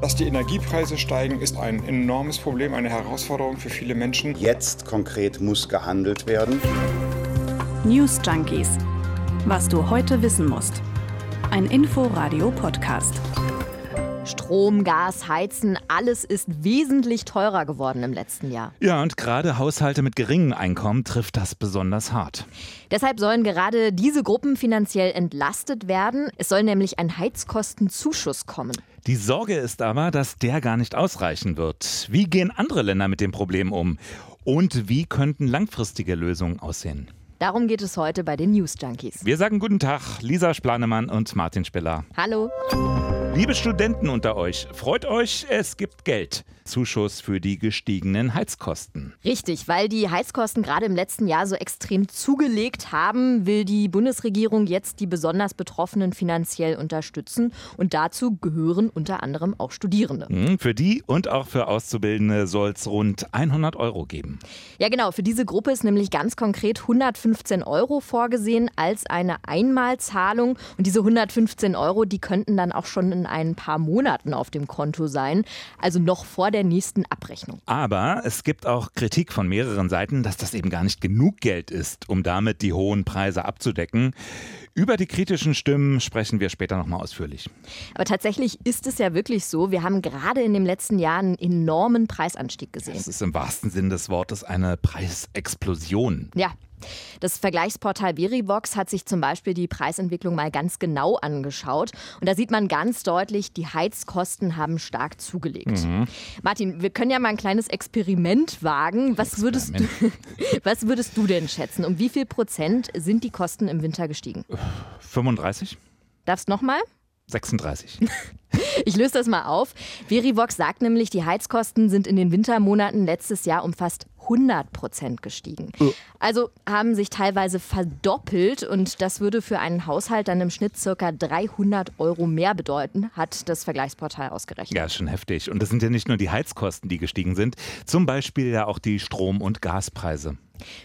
Dass die Energiepreise steigen, ist ein enormes Problem, eine Herausforderung für viele Menschen. Jetzt konkret muss gehandelt werden. News Junkies. Was du heute wissen musst. Ein Info-Radio-Podcast. Strom, Gas, Heizen, alles ist wesentlich teurer geworden im letzten Jahr. Ja, und gerade Haushalte mit geringem Einkommen trifft das besonders hart. Deshalb sollen gerade diese Gruppen finanziell entlastet werden. Es soll nämlich ein Heizkostenzuschuss kommen. Die Sorge ist aber, dass der gar nicht ausreichen wird. Wie gehen andere Länder mit dem Problem um? Und wie könnten langfristige Lösungen aussehen? Darum geht es heute bei den News Junkies. Wir sagen guten Tag, Lisa Splanemann und Martin Spiller. Hallo. Liebe Studenten unter euch, freut euch, es gibt Geld. Zuschuss für die gestiegenen Heizkosten. Richtig, weil die Heizkosten gerade im letzten Jahr so extrem zugelegt haben, will die Bundesregierung jetzt die besonders Betroffenen finanziell unterstützen. Und dazu gehören unter anderem auch Studierende. Hm, für die und auch für Auszubildende soll es rund 100 Euro geben. Ja, genau. Für diese Gruppe ist nämlich ganz konkret 115 Euro vorgesehen als eine Einmalzahlung. Und diese 115 Euro, die könnten dann auch schon in ein paar Monaten auf dem Konto sein. Also noch vor der nächsten Abrechnung. Aber es gibt auch Kritik von mehreren Seiten, dass das eben gar nicht genug Geld ist, um damit die hohen Preise abzudecken. Über die kritischen Stimmen sprechen wir später nochmal ausführlich. Aber tatsächlich ist es ja wirklich so, wir haben gerade in dem letzten Jahr einen enormen Preisanstieg gesehen. Das ist im wahrsten Sinn des Wortes eine Preisexplosion. Ja, das Vergleichsportal Verivox hat sich zum Beispiel die Preisentwicklung mal ganz genau angeschaut. Und da sieht man ganz deutlich, die Heizkosten haben stark zugelegt. Mhm. Martin, wir können ja mal ein kleines Experiment wagen. Was würdest, du, was würdest du denn schätzen? Um wie viel Prozent sind die Kosten im Winter gestiegen? 35. Darfst nochmal? 36. Ich löse das mal auf. Verivox sagt nämlich, die Heizkosten sind in den Wintermonaten letztes Jahr um fast 100 Prozent gestiegen. Also haben sich teilweise verdoppelt und das würde für einen Haushalt dann im Schnitt circa 300 Euro mehr bedeuten, hat das Vergleichsportal ausgerechnet. Ja, schon heftig. Und das sind ja nicht nur die Heizkosten, die gestiegen sind, zum Beispiel ja auch die Strom- und Gaspreise.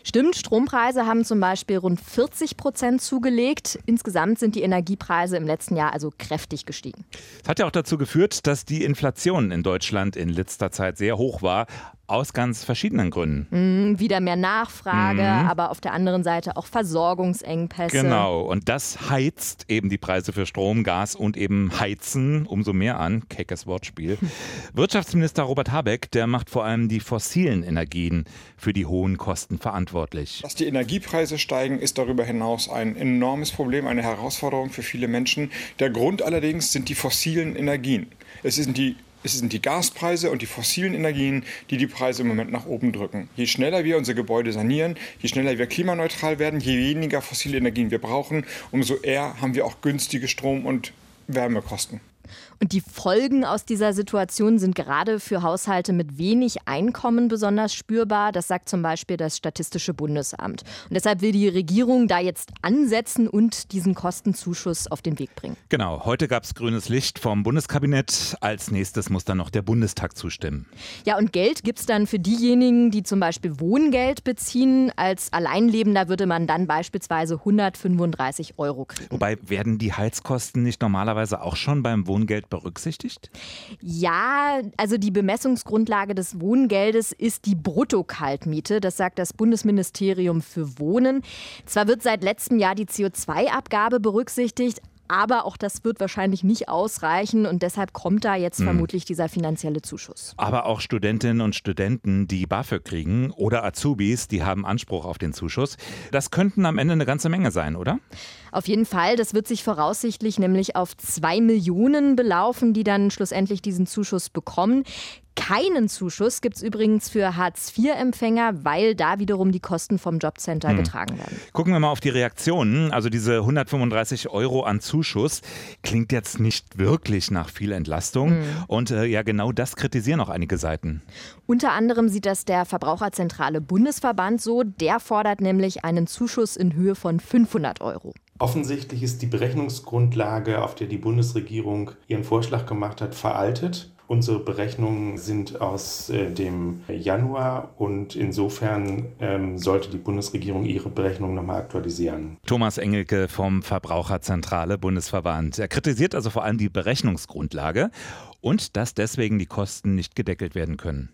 Stimmt, Strompreise haben zum Beispiel rund 40 Prozent zugelegt. Insgesamt sind die Energiepreise im letzten Jahr also kräftig gestiegen. Das hat ja auch dazu geführt, dass die Inflation in Deutschland in letzter Zeit sehr hoch war. Aus ganz verschiedenen Gründen. Mhm, wieder mehr Nachfrage, mhm. aber auf der anderen Seite auch Versorgungsengpässe. Genau, und das heizt eben die Preise für Strom, Gas und eben Heizen umso mehr an. Keckes Wortspiel. Wirtschaftsminister Robert Habeck, der macht vor allem die fossilen Energien für die hohen Kosten verantwortlich. Dass die Energiepreise steigen, ist darüber hinaus ein enormes Problem, eine Herausforderung für viele Menschen. Der Grund allerdings sind die fossilen Energien. Es sind die es sind die Gaspreise und die fossilen Energien, die die Preise im Moment nach oben drücken. Je schneller wir unsere Gebäude sanieren, je schneller wir klimaneutral werden, je weniger fossile Energien wir brauchen, umso eher haben wir auch günstige Strom- und Wärmekosten. Und die Folgen aus dieser Situation sind gerade für Haushalte mit wenig Einkommen besonders spürbar. Das sagt zum Beispiel das Statistische Bundesamt. Und deshalb will die Regierung da jetzt ansetzen und diesen Kostenzuschuss auf den Weg bringen. Genau, heute gab es grünes Licht vom Bundeskabinett. Als nächstes muss dann noch der Bundestag zustimmen. Ja, und Geld gibt es dann für diejenigen, die zum Beispiel Wohngeld beziehen. Als Alleinlebender würde man dann beispielsweise 135 Euro kriegen. Wobei werden die Heizkosten nicht normalerweise auch schon beim Wohngeld Wohngeld berücksichtigt? Ja, also die Bemessungsgrundlage des Wohngeldes ist die Bruttokaltmiete. Das sagt das Bundesministerium für Wohnen. Zwar wird seit letztem Jahr die CO2-Abgabe berücksichtigt, aber auch das wird wahrscheinlich nicht ausreichen und deshalb kommt da jetzt hm. vermutlich dieser finanzielle Zuschuss. Aber auch Studentinnen und Studenten, die BAföG kriegen oder Azubis, die haben Anspruch auf den Zuschuss. Das könnten am Ende eine ganze Menge sein, oder? Auf jeden Fall. Das wird sich voraussichtlich nämlich auf zwei Millionen belaufen, die dann schlussendlich diesen Zuschuss bekommen. Keinen Zuschuss gibt es übrigens für Hartz-IV-Empfänger, weil da wiederum die Kosten vom Jobcenter hm. getragen werden. Gucken wir mal auf die Reaktionen. Also diese 135 Euro an Zuschuss klingt jetzt nicht wirklich nach viel Entlastung. Hm. Und äh, ja, genau das kritisieren auch einige Seiten. Unter anderem sieht das der Verbraucherzentrale Bundesverband so. Der fordert nämlich einen Zuschuss in Höhe von 500 Euro. Offensichtlich ist die Berechnungsgrundlage, auf der die Bundesregierung ihren Vorschlag gemacht hat, veraltet. Unsere Berechnungen sind aus äh, dem Januar und insofern ähm, sollte die Bundesregierung ihre Berechnungen nochmal aktualisieren. Thomas Engelke vom Verbraucherzentrale Bundesverband. Er kritisiert also vor allem die Berechnungsgrundlage und dass deswegen die Kosten nicht gedeckelt werden können.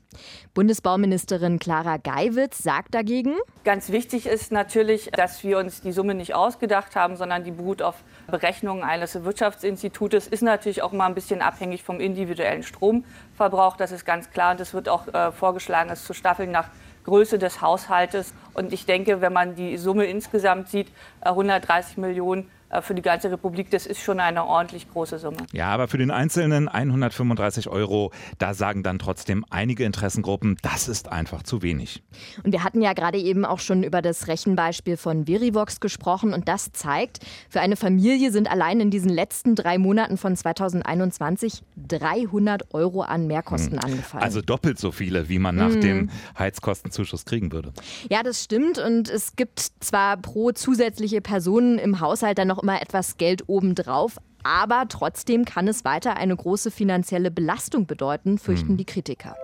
Bundesbauministerin Clara Geiwitz sagt dagegen, ganz wichtig ist natürlich, dass wir uns die Summe nicht ausgedacht haben, sondern die beruht auf Berechnungen eines Wirtschaftsinstitutes, ist natürlich auch mal ein bisschen abhängig vom individuellen Stromverbrauch, das ist ganz klar. Und es wird auch äh, vorgeschlagen, es zu staffeln nach Größe des Haushaltes. Und ich denke, wenn man die Summe insgesamt sieht, 130 äh, Millionen für die ganze Republik, das ist schon eine ordentlich große Summe. Ja, aber für den Einzelnen 135 Euro, da sagen dann trotzdem einige Interessengruppen, das ist einfach zu wenig. Und wir hatten ja gerade eben auch schon über das Rechenbeispiel von Verivox gesprochen und das zeigt, für eine Familie sind allein in diesen letzten drei Monaten von 2021 300 Euro an Mehrkosten hm. angefallen. Also doppelt so viele, wie man nach hm. dem Heizkostenzuschuss kriegen würde. Ja, das stimmt und es gibt zwar pro zusätzliche Person im Haushalt dann noch immer etwas Geld obendrauf. Aber trotzdem kann es weiter eine große finanzielle Belastung bedeuten, fürchten hm. die Kritiker.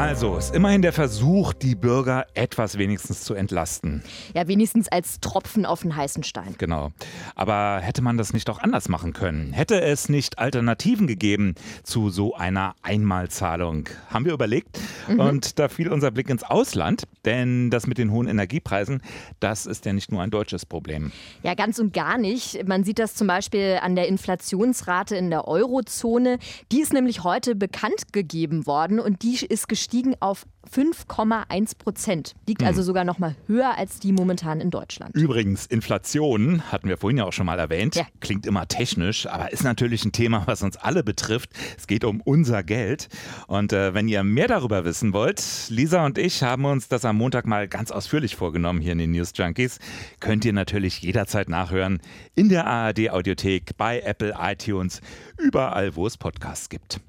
Also ist immerhin der Versuch, die Bürger etwas wenigstens zu entlasten. Ja, wenigstens als Tropfen auf den heißen Stein. Genau. Aber hätte man das nicht auch anders machen können? Hätte es nicht Alternativen gegeben zu so einer Einmalzahlung? Haben wir überlegt. Mhm. Und da fiel unser Blick ins Ausland. Denn das mit den hohen Energiepreisen, das ist ja nicht nur ein deutsches Problem. Ja, ganz und gar nicht. Man sieht das zum Beispiel an der Inflationsrate in der Eurozone. Die ist nämlich heute bekannt gegeben worden und die ist gestiegen gestiegen auf 5,1 Prozent. Liegt hm. also sogar noch mal höher als die momentan in Deutschland. Übrigens, Inflation hatten wir vorhin ja auch schon mal erwähnt. Ja. Klingt immer technisch, aber ist natürlich ein Thema, was uns alle betrifft. Es geht um unser Geld. Und äh, wenn ihr mehr darüber wissen wollt, Lisa und ich haben uns das am Montag mal ganz ausführlich vorgenommen hier in den News Junkies. Könnt ihr natürlich jederzeit nachhören in der ARD Audiothek, bei Apple, iTunes, überall, wo es Podcasts gibt.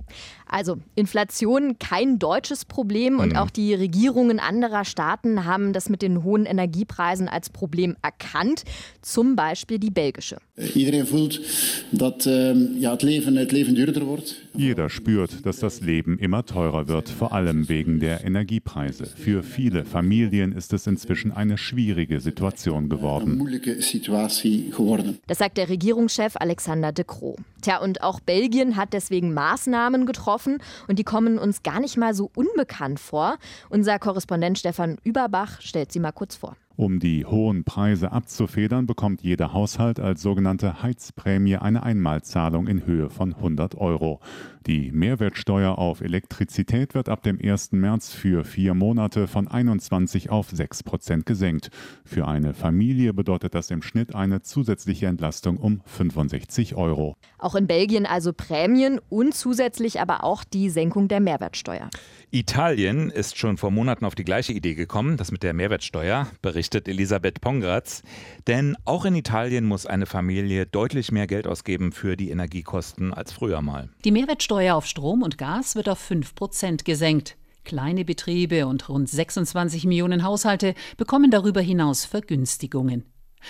Also Inflation kein deutsches Problem und mhm. auch die Regierungen anderer Staaten haben das mit den hohen Energiepreisen als Problem erkannt, zum Beispiel die belgische. Wordt. Jeder spürt, dass das Leben immer teurer wird, vor allem wegen der Energiepreise. Für viele Familien ist es inzwischen eine schwierige Situation geworden. Das sagt der Regierungschef Alexander de Croo. Tja, und auch Belgien hat deswegen Maßnahmen getroffen und die kommen uns gar nicht mal so unbekannt Unser Korrespondent Stefan Überbach stellt sie mal kurz vor. Um die hohen Preise abzufedern, bekommt jeder Haushalt als sogenannte Heizprämie eine Einmalzahlung in Höhe von 100 Euro. Die Mehrwertsteuer auf Elektrizität wird ab dem 1. März für vier Monate von 21 auf 6 Prozent gesenkt. Für eine Familie bedeutet das im Schnitt eine zusätzliche Entlastung um 65 Euro. Auch in Belgien also Prämien und zusätzlich aber auch die Senkung der Mehrwertsteuer. Italien ist schon vor Monaten auf die gleiche Idee gekommen, das mit der Mehrwertsteuer, berichtet Elisabeth Pongratz. Denn auch in Italien muss eine Familie deutlich mehr Geld ausgeben für die Energiekosten als früher mal. Die Mehrwertsteuer auf Strom und Gas wird auf 5 Prozent gesenkt. Kleine Betriebe und rund 26 Millionen Haushalte bekommen darüber hinaus Vergünstigungen.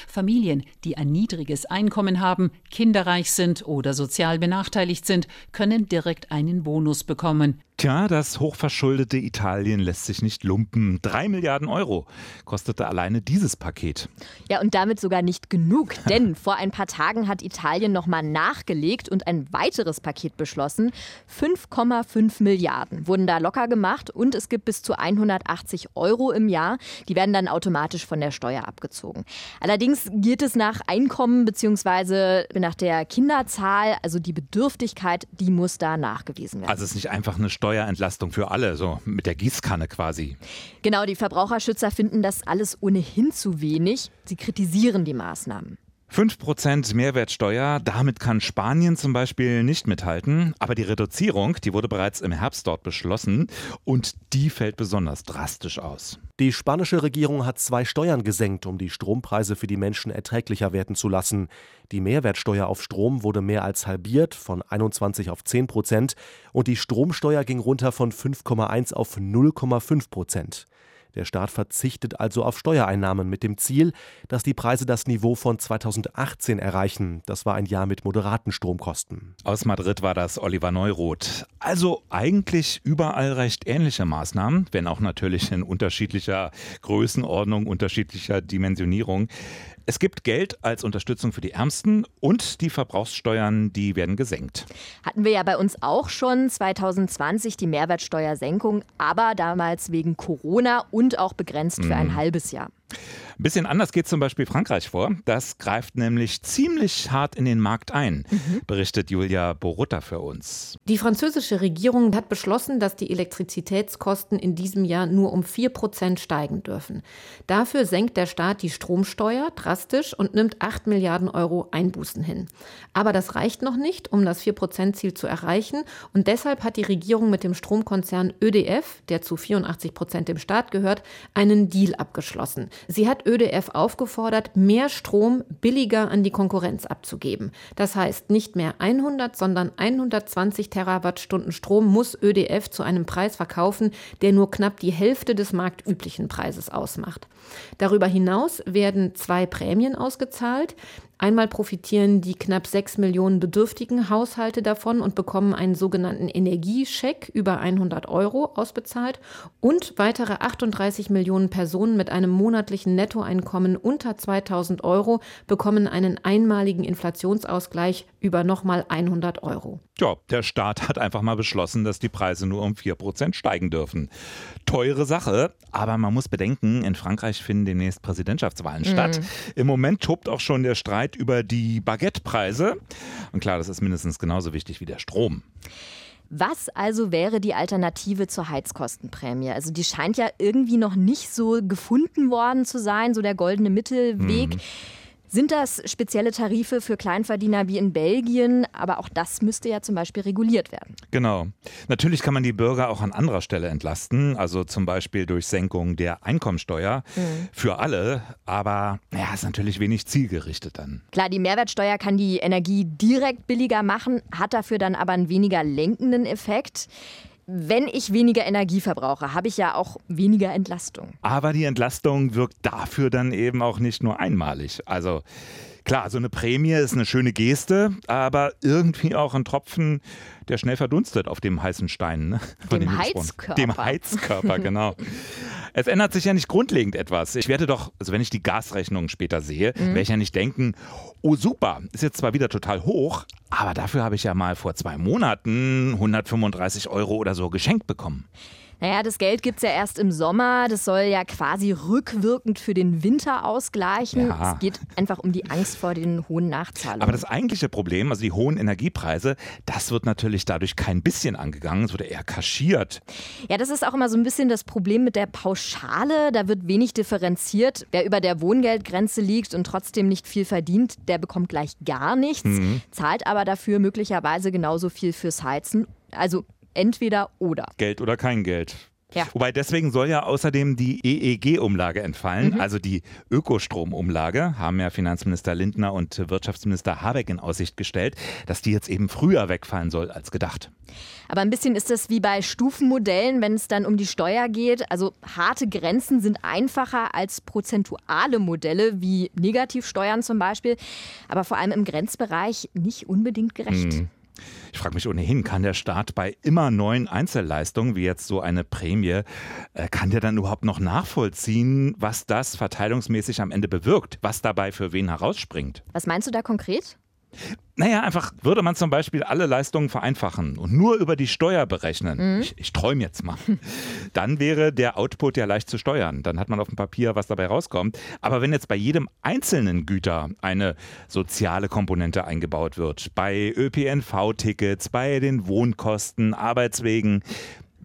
Familien, die ein niedriges Einkommen haben, kinderreich sind oder sozial benachteiligt sind, können direkt einen Bonus bekommen. Tja, das hochverschuldete Italien lässt sich nicht lumpen. Drei Milliarden Euro kostete alleine dieses Paket. Ja, und damit sogar nicht genug, denn vor ein paar Tagen hat Italien nochmal nachgelegt und ein weiteres Paket beschlossen. 5,5 Milliarden wurden da locker gemacht und es gibt bis zu 180 Euro im Jahr. Die werden dann automatisch von der Steuer abgezogen. Allerdings geht es nach Einkommen bzw. nach der Kinderzahl, also die Bedürftigkeit, die muss da nachgewiesen werden. Also es ist nicht einfach eine Steuer Steuerentlastung für alle, so mit der Gießkanne quasi. Genau, die Verbraucherschützer finden das alles ohnehin zu wenig. Sie kritisieren die Maßnahmen. 5% Mehrwertsteuer, damit kann Spanien zum Beispiel nicht mithalten. Aber die Reduzierung, die wurde bereits im Herbst dort beschlossen und die fällt besonders drastisch aus. Die spanische Regierung hat zwei Steuern gesenkt, um die Strompreise für die Menschen erträglicher werden zu lassen. Die Mehrwertsteuer auf Strom wurde mehr als halbiert, von 21 auf 10 Prozent, und die Stromsteuer ging runter von 5,1 auf 0,5 Prozent. Der Staat verzichtet also auf Steuereinnahmen mit dem Ziel, dass die Preise das Niveau von 2018 erreichen. Das war ein Jahr mit moderaten Stromkosten. Aus Madrid war das Oliver Neuroth. Also eigentlich überall recht ähnliche Maßnahmen, wenn auch natürlich in unterschiedlicher Größenordnung, unterschiedlicher Dimensionierung. Es gibt Geld als Unterstützung für die Ärmsten und die Verbrauchssteuern, die werden gesenkt. Hatten wir ja bei uns auch schon 2020 die Mehrwertsteuersenkung, aber damals wegen Corona und auch begrenzt für ein mhm. halbes Jahr. Ein bisschen anders geht zum Beispiel Frankreich vor. Das greift nämlich ziemlich hart in den Markt ein, mhm. berichtet Julia Borutta für uns. Die französische Regierung hat beschlossen, dass die Elektrizitätskosten in diesem Jahr nur um 4 Prozent steigen dürfen. Dafür senkt der Staat die Stromsteuer drastisch und nimmt 8 Milliarden Euro Einbußen hin. Aber das reicht noch nicht, um das 4-Prozent-Ziel zu erreichen. Und deshalb hat die Regierung mit dem Stromkonzern ÖDF, der zu 84 Prozent dem Staat gehört, einen Deal abgeschlossen. Sie hat ÖDF aufgefordert, mehr Strom billiger an die Konkurrenz abzugeben. Das heißt, nicht mehr 100, sondern 120 Terawattstunden Strom muss ÖDF zu einem Preis verkaufen, der nur knapp die Hälfte des marktüblichen Preises ausmacht. Darüber hinaus werden zwei Prämien ausgezahlt. Einmal profitieren die knapp sechs Millionen bedürftigen Haushalte davon und bekommen einen sogenannten Energiescheck über 100 Euro ausbezahlt und weitere 38 Millionen Personen mit einem monatlichen Nettoeinkommen unter 2000 Euro bekommen einen einmaligen Inflationsausgleich über nochmal 100 Euro. Ja, der Staat hat einfach mal beschlossen, dass die Preise nur um 4% steigen dürfen. Teure Sache, aber man muss bedenken, in Frankreich finden demnächst Präsidentschaftswahlen mhm. statt. Im Moment tobt auch schon der Streit über die Baguettepreise. Und klar, das ist mindestens genauso wichtig wie der Strom. Was also wäre die Alternative zur Heizkostenprämie? Also die scheint ja irgendwie noch nicht so gefunden worden zu sein, so der goldene Mittelweg. Mhm. Sind das spezielle Tarife für Kleinverdiener wie in Belgien? Aber auch das müsste ja zum Beispiel reguliert werden. Genau. Natürlich kann man die Bürger auch an anderer Stelle entlasten, also zum Beispiel durch Senkung der Einkommensteuer mhm. für alle. Aber ja, ist natürlich wenig zielgerichtet dann. Klar, die Mehrwertsteuer kann die Energie direkt billiger machen, hat dafür dann aber einen weniger lenkenden Effekt wenn ich weniger Energie verbrauche, habe ich ja auch weniger Entlastung. Aber die Entlastung wirkt dafür dann eben auch nicht nur einmalig. Also klar, so eine Prämie ist eine schöne Geste, aber irgendwie auch ein Tropfen, der schnell verdunstet auf dem heißen Stein. Ne? Von dem, dem Heizkörper. Dem Heizkörper, genau. Es ändert sich ja nicht grundlegend etwas. Ich werde doch, also wenn ich die Gasrechnung später sehe, mhm. werde ich ja nicht denken, oh super, ist jetzt zwar wieder total hoch, aber dafür habe ich ja mal vor zwei Monaten 135 Euro oder so geschenkt bekommen. Naja, das Geld gibt es ja erst im Sommer. Das soll ja quasi rückwirkend für den Winter ausgleichen. Ja. Es geht einfach um die Angst vor den hohen Nachzahlungen. Aber das eigentliche Problem, also die hohen Energiepreise, das wird natürlich dadurch kein bisschen angegangen. Es wird eher kaschiert. Ja, das ist auch immer so ein bisschen das Problem mit der Pauschale. Da wird wenig differenziert. Wer über der Wohngeldgrenze liegt und trotzdem nicht viel verdient, der bekommt gleich gar nichts, mhm. zahlt aber dafür möglicherweise genauso viel fürs Heizen. Also entweder oder. Geld oder kein Geld. Ja. Wobei deswegen soll ja außerdem die EEG-Umlage entfallen, mhm. also die Ökostromumlage, haben ja Finanzminister Lindner und Wirtschaftsminister Habeck in Aussicht gestellt, dass die jetzt eben früher wegfallen soll als gedacht. Aber ein bisschen ist das wie bei Stufenmodellen, wenn es dann um die Steuer geht. Also harte Grenzen sind einfacher als prozentuale Modelle wie Negativsteuern zum Beispiel, aber vor allem im Grenzbereich nicht unbedingt gerecht. Mhm. Ich frage mich ohnehin, kann der Staat bei immer neuen Einzelleistungen, wie jetzt so eine Prämie, äh, kann der dann überhaupt noch nachvollziehen, was das verteilungsmäßig am Ende bewirkt, was dabei für wen herausspringt? Was meinst du da konkret? Naja, einfach würde man zum Beispiel alle Leistungen vereinfachen und nur über die Steuer berechnen. Mhm. Ich, ich träume jetzt mal. Dann wäre der Output ja leicht zu steuern. Dann hat man auf dem Papier, was dabei rauskommt. Aber wenn jetzt bei jedem einzelnen Güter eine soziale Komponente eingebaut wird, bei ÖPNV-Tickets, bei den Wohnkosten, Arbeitswegen,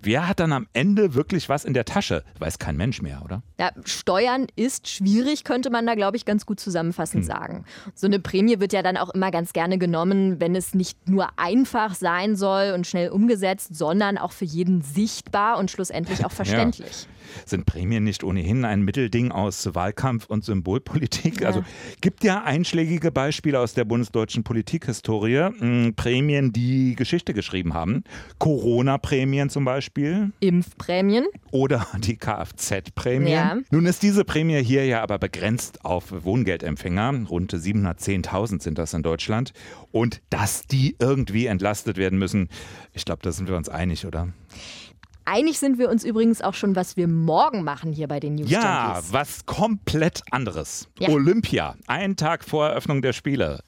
Wer hat dann am Ende wirklich was in der Tasche? Weiß kein Mensch mehr, oder? Ja, Steuern ist schwierig, könnte man da, glaube ich, ganz gut zusammenfassend hm. sagen. So eine Prämie wird ja dann auch immer ganz gerne genommen, wenn es nicht nur einfach sein soll und schnell umgesetzt, sondern auch für jeden sichtbar und schlussendlich auch verständlich. Ja. Sind Prämien nicht ohnehin ein Mittelding aus Wahlkampf und Symbolpolitik? Ja. Also gibt ja einschlägige Beispiele aus der bundesdeutschen Politikhistorie. Hm, Prämien, die Geschichte geschrieben haben. Corona-Prämien zum Beispiel. Impfprämien. Oder die Kfz-Prämien. Ja. Nun ist diese Prämie hier ja aber begrenzt auf Wohngeldempfänger. Rund 710.000 sind das in Deutschland. Und dass die irgendwie entlastet werden müssen, ich glaube, da sind wir uns einig, oder? Einig sind wir uns übrigens auch schon, was wir morgen machen hier bei den News Ja, Junkies. was komplett anderes. Ja. Olympia, einen Tag vor Eröffnung der Spiele.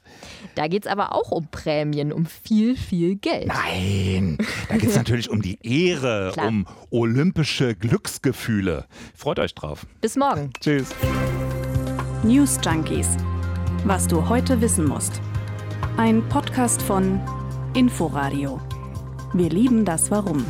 Da geht es aber auch um Prämien, um viel, viel Geld. Nein, da geht es natürlich um die Ehre, Klar. um olympische Glücksgefühle. Freut euch drauf. Bis morgen. Tschüss. News Junkies. Was du heute wissen musst. Ein Podcast von Inforadio. Wir lieben das Warum.